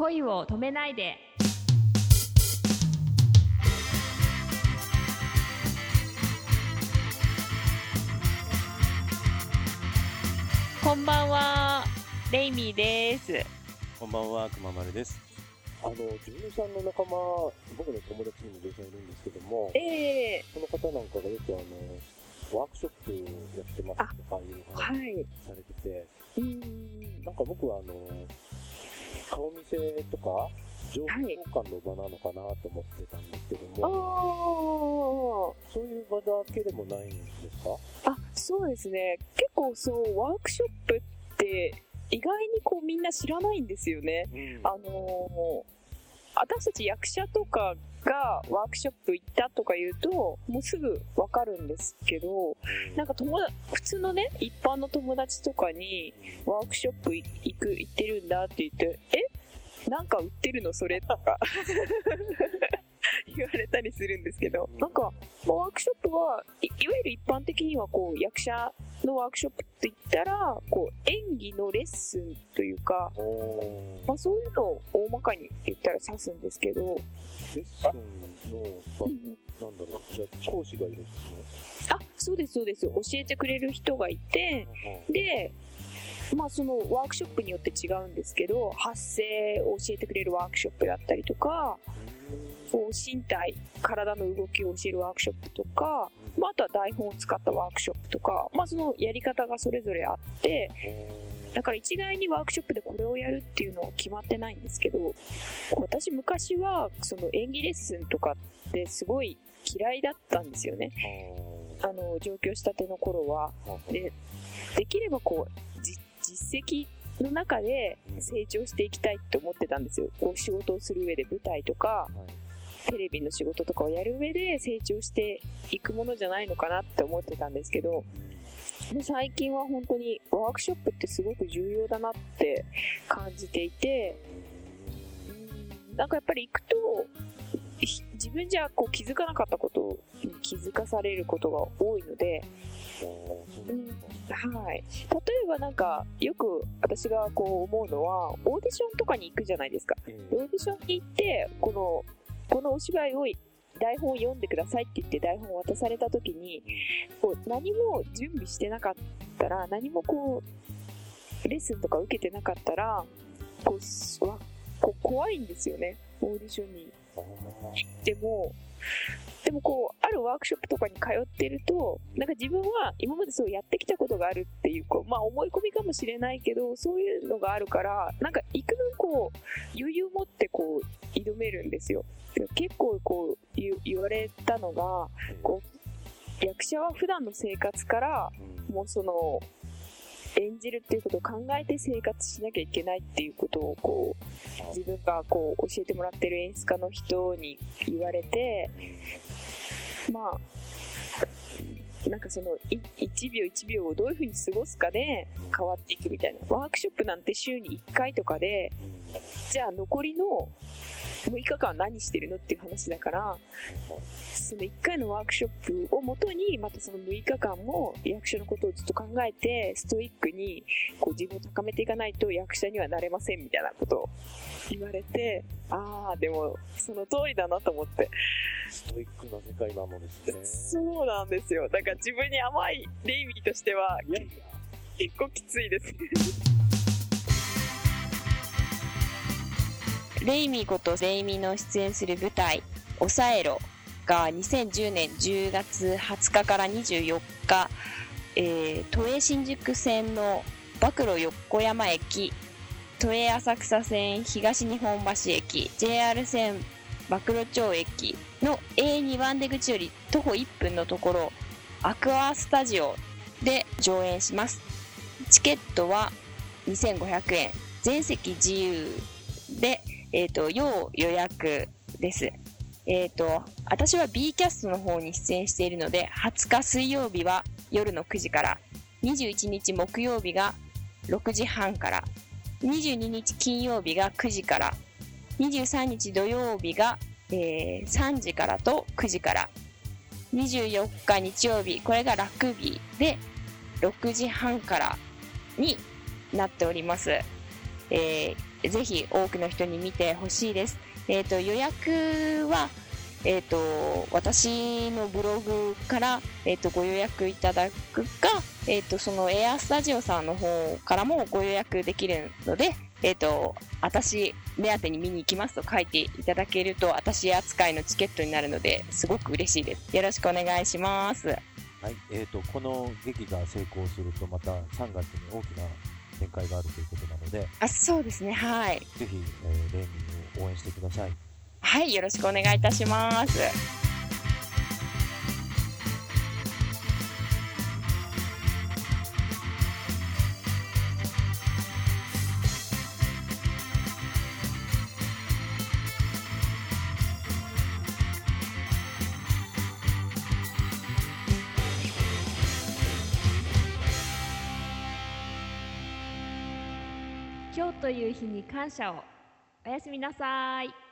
恋を止めないでこんばんはレイミーですこんばんは、くままるです。あの、女優さんの仲間、僕の友達にも女優さんいるんですけども、ええその方なんかがよくあの、ワークショップやってますとかいう話はい。されてて、うーん。なんか僕はあの、顔見せとか、情報交換の場なのかなと思ってたんですけどあも、ー。そういう場だけでもないんですか？あ、そうですね。結構そう、ワークショップって、意外にこうみんな知らないんですよね。うん。あのー私たち役者とかがワークショップ行ったとか言うと、もうすぐわかるんですけど、なんか友達、普通のね、一般の友達とかに、ワークショップ行く、行ってるんだって言って、え？なんか売ってるのそれとか言われたりするんですけど、なんか、まあワークショップはい、いわゆる一般的にはこう、役者のワークショップって言ったら、こう、演技のレッスンというか、まあそういうのを大まかに言ったら指すんですけど、レッスンの場、なんだろう、じゃあ講師がいるんですあ、そうですそうです。教えてくれる人がいて、ね。で、まあそのワークショップによって違うんですけど、発声を教えてくれるワークショップだったりとか、こう身体、体の動きを教えるワークショップとか、まああとは台本を使ったワークショップとか、まあそのやり方がそれぞれあって、だから一概にワークショップでこれをやるっていうのは決まってないんですけど、私昔はその演技レッスンとかってすごい嫌いだったんですよね。あの、上京したての頃は。で、できればこう、じ実績の中で成長していきたいって思ってたんですよ。こう仕事をする上で舞台とか、テレビの仕事とかをやる上で成長していくものじゃないのかなって思ってたんですけど、で最近は本当にワークショップってすごく重要だなって感じていて、うん。なんかやっぱり行くと、ひ自分じゃこう気づかなかったことに気づかされることが多いので、はい。例えばなんか、よく私がこう思うのは、オーディションとかに行くじゃないですか。オーディションに行って、この、このお芝居を台本を読んでくださいって言って台本を渡された時に、こう何も準備してなかったら、何もこう、レッスンとか受けてなかったら、こう怖いんですよね。オーディションにでも、でもこう、あるワークショップとかに通ってると、なんか自分は今までそうやってきたことがあるっていう、こう、まあ思い込みかもしれないけど、そういうのがあるから、なんか幾分こう、余裕持ってこう、挑めるんですよ。結構こう言う、言われたのが、こう、役者は普段の生活から、もうその、演じるっていうことを考えて生活しなきゃいけないっていうことをこう自分がこう教えてもらってる演出家の人に言われてまあなんかその1秒1秒をどういうふうに過ごすかで変わっていくみたいな。ワークショップなんて週に1回とかでじゃあ残りの6日間は何してるのっていう話だからその1回のワークショップをもとにまたその6日間も役者のことをずっと考えてストイックにこう自分を高めていかないと役者にはなれませんみたいなことを言われてああでもその通りだなと思って。ストイックな世界なのですね。そうなんですよ。だから自分に甘いレイミーとしては結構きついですレイミーことレイミーの出演する舞台「抑えろ」が2010年10月20日から24日、えー都営新宿線の暴露横山駅都営浅草線東日本橋駅 JR 線暴露町駅の A2 番出口より徒歩1分のところアクアスタジオで上演します。チケットは2500円。全席自由でえっ、と、要予約です。えっ、と、私は B キャストの方に出演しているので、20日水曜日は夜の9時から、21日木曜日が6時半から、22日金曜日が9時から、23日土曜日が、えー3時からと9時から、24日日曜日、これがラグビーで6時半からになっております。えーぜひ多くの人に見てほしいです。えっ、と、予約は、えっ、と、私のブログから、えっ、と、ご予約いただくか、えっ、と、そのエアスタジオさんの方からもご予約できるので、えっ、と、私、目当てに見に行きますと書いていただけると、私扱いのチケットになるので、すごく嬉しいです。よろしくお願いします。はい、えーと、この劇が成功すると、また3月に大きな展開があるということなので、あ、そうですね、はい。ぜひ、えー、レーミンを応援してください。はい、よろしくお願いいたします。今日という日に感謝を。おやすみなさい。